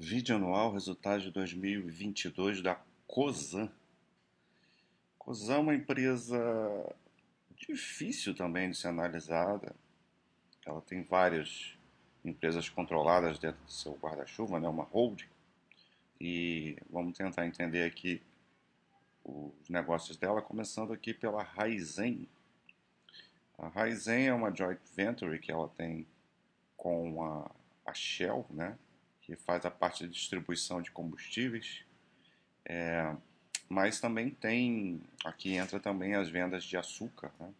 Vídeo anual, resultado de 2022 da Cosan. Cosan é uma empresa difícil também de ser analisada. Ela tem várias empresas controladas dentro do seu guarda-chuva, né? uma holding. E vamos tentar entender aqui os negócios dela, começando aqui pela Raizen. A Raizen é uma joint venture que ela tem com a, a Shell, né? Que faz a parte de distribuição de combustíveis, é, mas também tem, aqui entra também as vendas de açúcar, né?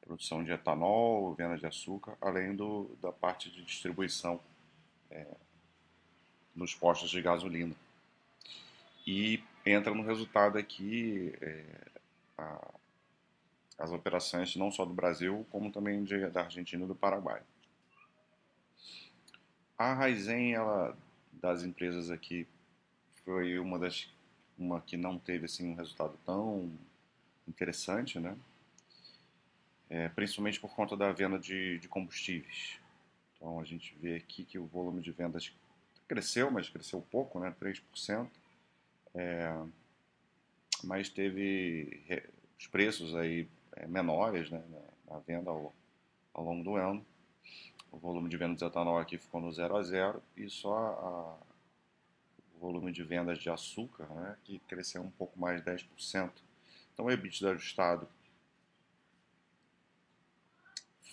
produção de etanol, venda de açúcar, além do, da parte de distribuição é, nos postos de gasolina. E entra no resultado aqui é, a, as operações não só do Brasil, como também de, da Argentina e do Paraguai. A Raizen, ela, das empresas aqui, foi uma das uma que não teve assim um resultado tão interessante, né? É, principalmente por conta da venda de, de combustíveis. Então a gente vê aqui que o volume de vendas cresceu, mas cresceu pouco, né? 3%. É, mas teve os preços aí é, menores né, na venda ao, ao longo do ano o volume de vendas de etanol aqui ficou no 0 a 0 e só a, o volume de vendas de açúcar, né, que cresceu um pouco mais de 10%. Então o EBITDA ajustado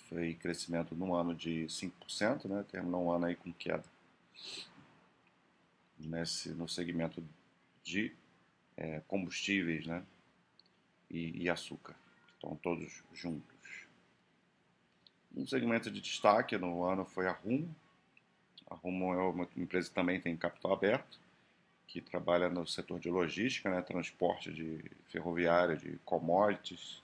foi crescimento no ano de 5%, né, terminou um ano aí com queda nesse, no segmento de é, combustíveis né, e, e açúcar, estão todos juntos. Um segmento de destaque no ano foi a Rumo. A Rumo é uma empresa que também tem capital aberto, que trabalha no setor de logística, né, transporte de ferroviário, de commodities,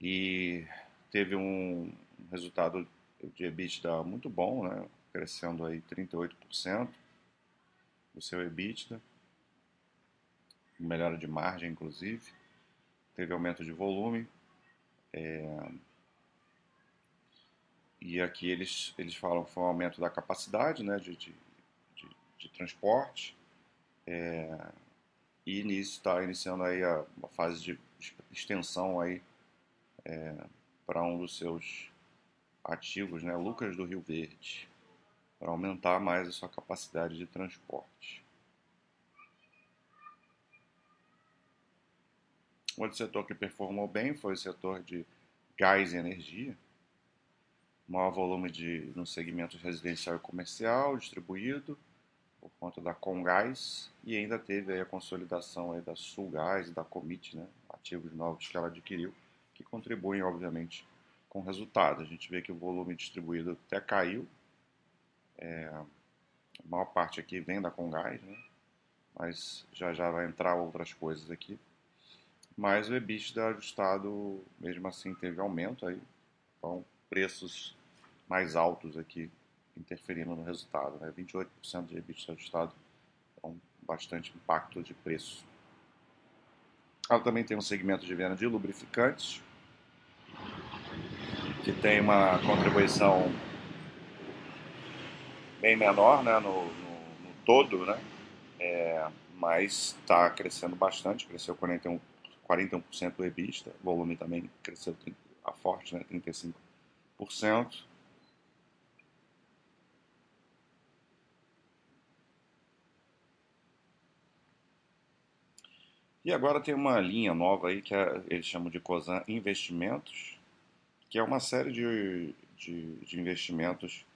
e teve um resultado de EBITDA muito bom, né, crescendo aí 38% do seu EBITDA, melhora de margem, inclusive, teve aumento de volume, é, e aqui eles, eles falam que foi um aumento da capacidade né, de, de, de, de transporte. É, e nisso está iniciando aí a, uma fase de extensão aí é, para um dos seus ativos, né, Lucas do Rio Verde, para aumentar mais a sua capacidade de transporte. Outro setor que performou bem foi o setor de gás e energia maior volume de, no segmento residencial e comercial distribuído por conta da Congás e ainda teve a consolidação aí da Sulgás e da Comit, né, ativos novos que ela adquiriu, que contribuem obviamente com o resultado. A gente vê que o volume distribuído até caiu, é, a maior parte aqui vem da Congás, né, mas já já vai entrar outras coisas aqui. Mas o EBITDA ajustado, mesmo assim, teve aumento aí, então preços mais altos aqui interferindo no resultado. Né? 28% de EBITDA ajustado, então bastante impacto de preço. Ela também tem um segmento de venda de lubrificantes, que tem uma contribuição bem menor né, no, no, no todo, né? É, mas está crescendo bastante, cresceu 41%, 41% do EBITDA, o volume também cresceu a forte, né, 35%. E agora tem uma linha nova aí que é, eles chamam de COSAN Investimentos, que é uma série de, de, de investimentos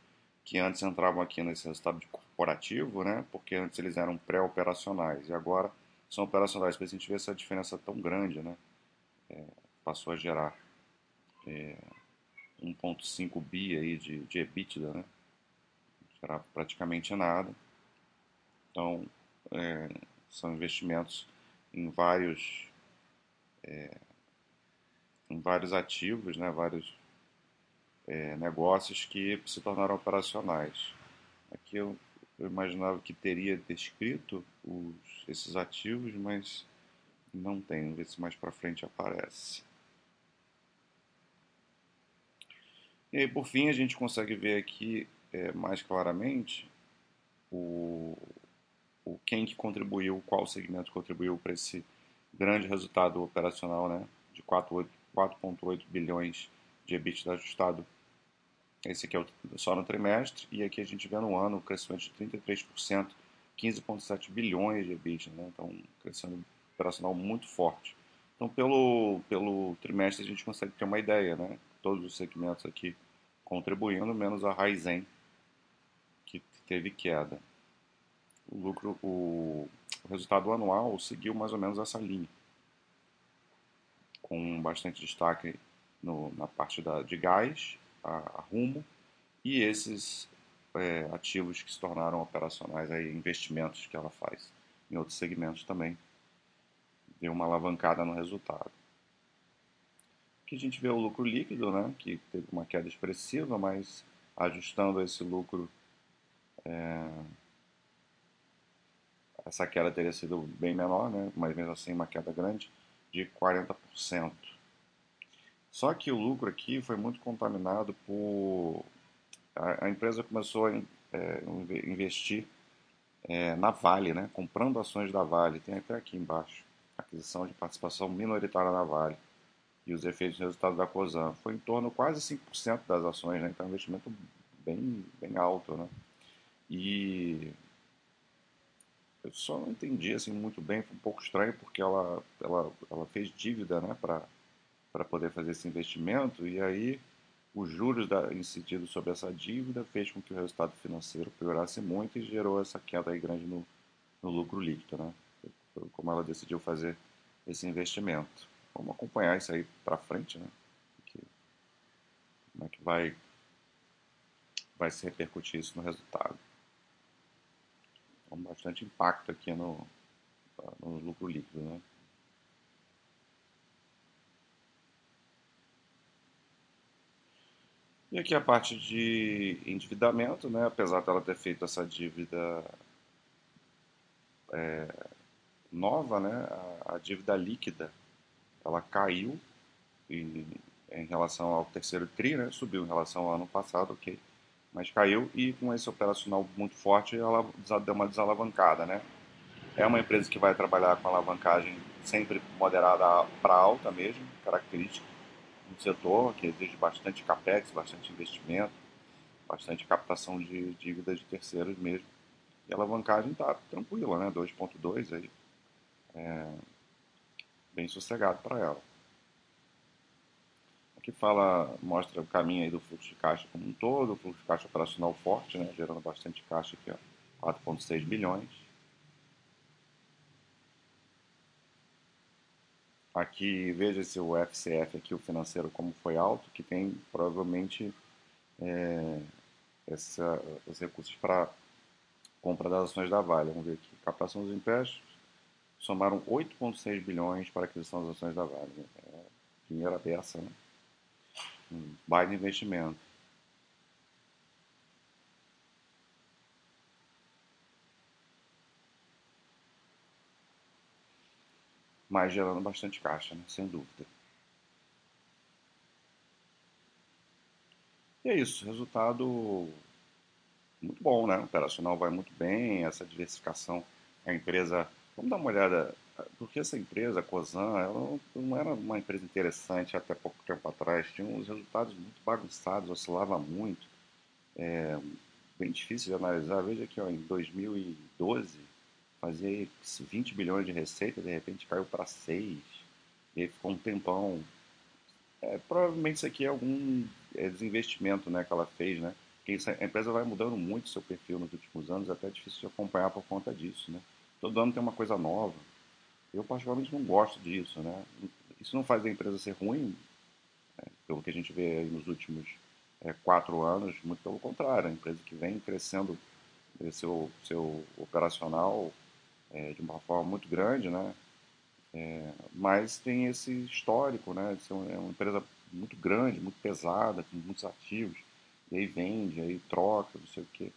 que antes entravam aqui nesse resultado corporativo, né? Porque antes eles eram pré-operacionais e agora são operacionais. Para a gente ver essa diferença tão grande, né? É, passou a gerar é, 1,5 bi aí de, de EBITDA, né? Gerar praticamente nada. Então, é, são investimentos em vários é, em vários ativos, né, vários é, negócios que se tornaram operacionais. Aqui eu, eu imaginava que teria descrito os, esses ativos, mas não tem. Vamos ver se mais para frente aparece. E aí, por fim, a gente consegue ver aqui é, mais claramente o quem que contribuiu, qual segmento contribuiu para esse grande resultado operacional, né, de 4,8 bilhões de EBITDA ajustado. Esse aqui é o, só no trimestre, e aqui a gente vê no ano um crescimento de 33%, 15,7 bilhões de EBITDA, né, então um crescimento operacional muito forte. Então, pelo, pelo trimestre, a gente consegue ter uma ideia, né? Todos os segmentos aqui contribuindo, menos a Raizen, que teve queda. O lucro, o, resultado anual seguiu mais ou menos essa linha, com bastante destaque no, na parte da, de gás, a, a rumo, e esses é, ativos que se tornaram operacionais, aí, investimentos que ela faz em outros segmentos também, deu uma alavancada no resultado. Aqui a gente vê o lucro líquido, né, que teve uma queda expressiva, mas ajustando esse lucro, é, essa queda teria sido bem menor, né, mas mesmo assim uma queda grande, de 40%. Só que o lucro aqui foi muito contaminado por. A, a empresa começou a é, investir é, na Vale, né, comprando ações da Vale, tem até aqui embaixo aquisição de participação minoritária na Vale e os efeitos de resultado da COSAN. Foi em torno quase 5% das ações, né? então é um investimento bem, bem alto. Né? E eu só não entendi assim, muito bem, foi um pouco estranho, porque ela, ela, ela fez dívida né, para poder fazer esse investimento, e aí os juros da, incididos sobre essa dívida fez com que o resultado financeiro piorasse muito e gerou essa queda aí grande no, no lucro líquido. Né? como ela decidiu fazer esse investimento. Vamos acompanhar isso aí para frente, né? como é que vai, vai se repercutir isso no resultado. Então, bastante impacto aqui no, no lucro líquido, né? E aqui a parte de endividamento, né? apesar dela ter feito essa dívida é, nova, né, a, a dívida líquida ela caiu em, em relação ao terceiro TRI, né, subiu em relação ao ano passado, ok, mas caiu e com esse operacional muito forte ela deu uma desalavancada. Né? É uma empresa que vai trabalhar com alavancagem sempre moderada para alta mesmo, característica do setor, que exige bastante capex, bastante investimento, bastante captação de dívidas de terceiros mesmo. E a alavancagem está tranquila, né? 2.2 aí, é, bem sossegado para ela. Aqui fala, mostra o caminho aí do fluxo de caixa como um todo, o fluxo de caixa operacional forte, né, gerando bastante caixa aqui, 4,6 bilhões. Aqui veja se o FCF aqui, o financeiro, como foi alto, que tem provavelmente é, essa, os recursos para compra das ações da Vale. Vamos ver aqui, captação dos empréstimos, somaram 8,6 bilhões para aquisição das ações da Vale. É dinheiro né? Um baita investimento. Mas gerando bastante caixa, né? sem dúvida. E é isso, resultado muito bom, né? O operacional vai muito bem, essa diversificação, a empresa Vamos dar uma olhada, porque essa empresa, a Cosan, ela não era uma empresa interessante até pouco tempo atrás, tinha uns resultados muito bagunçados, oscilava muito, é, bem difícil de analisar. Veja que ó, em 2012 fazia 20 bilhões de receita, de repente caiu para 6, e aí ficou um tempão. É, provavelmente isso aqui é algum é, desinvestimento né, que ela fez, né? Porque a empresa vai mudando muito seu perfil nos últimos anos, é até difícil de acompanhar por conta disso, né? Todo ano tem uma coisa nova. Eu, particularmente, não gosto disso. Né? Isso não faz a empresa ser ruim, né? pelo que a gente vê nos últimos é, quatro anos, muito pelo contrário. A empresa que vem crescendo seu, seu operacional é, de uma forma muito grande, né? É, mas tem esse histórico, né? De ser uma, é uma empresa muito grande, muito pesada, com muitos ativos, e aí vende, aí troca, não sei o quê.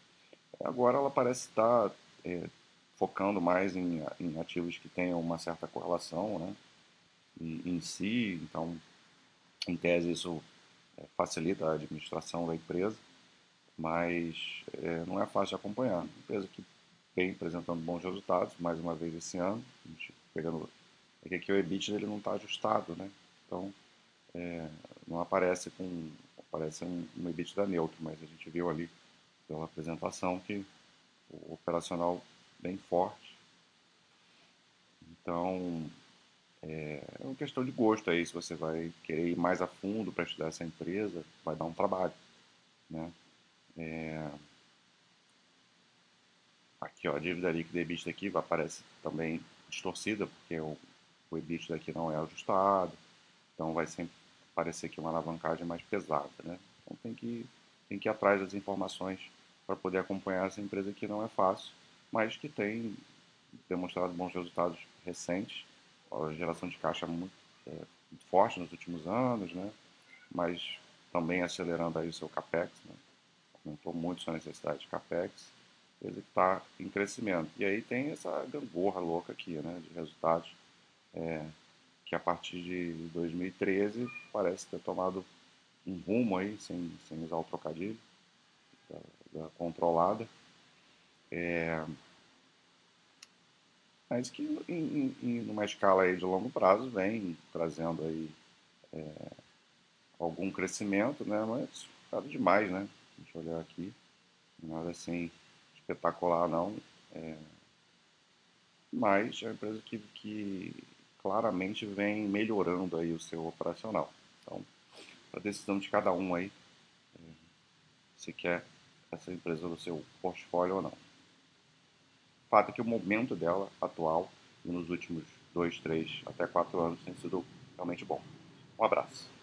Agora ela parece estar é, focando mais em, em ativos que tenham uma certa correlação né, em, em si. Então, em tese, isso é, facilita a administração da empresa, mas é, não é fácil de acompanhar. Uma empresa que vem apresentando bons resultados, mais uma vez esse ano. Pegando é que aqui o EBIT ele não está ajustado, né? Então é, não aparece com aparece um, um EBITDA neutro, mas a gente viu ali pela apresentação que o operacional bem forte. Então é, é uma questão de gosto aí, se você vai querer ir mais a fundo para estudar essa empresa, vai dar um trabalho, né? É, aqui, ó, a dívida líquida e EBITDA aqui aparece também distorcida, porque o, o EBITDA aqui não é ajustado, então vai sempre parecer que uma alavancagem mais pesada, né? Então tem que, tem que ir atrás das informações para poder acompanhar essa empresa que não é fácil, mas que tem demonstrado bons resultados recentes, a geração de caixa muito, é, muito forte nos últimos anos, né? Mas também acelerando aí o seu capex, né? aumentou muito sua necessidade de capex, ele está em crescimento. E aí tem essa gangorra louca aqui, né, de resultados, é, que a partir de 2013 parece ter tomado um rumo aí, sem, sem usar o trocadilho, da, da controlada. É, mas que em, em, escala aí de longo prazo vem trazendo aí é, algum crescimento, né? Mas nada demais, né? Deixa eu olhar aqui, nada assim espetacular não, é, mas é uma empresa que, que claramente vem melhorando aí o seu operacional. Então, a decisão de cada um aí, é, se quer essa empresa no seu portfólio ou não. O fato é que o momento dela atual, nos últimos dois, três, até quatro anos, tem sido realmente bom. Um abraço.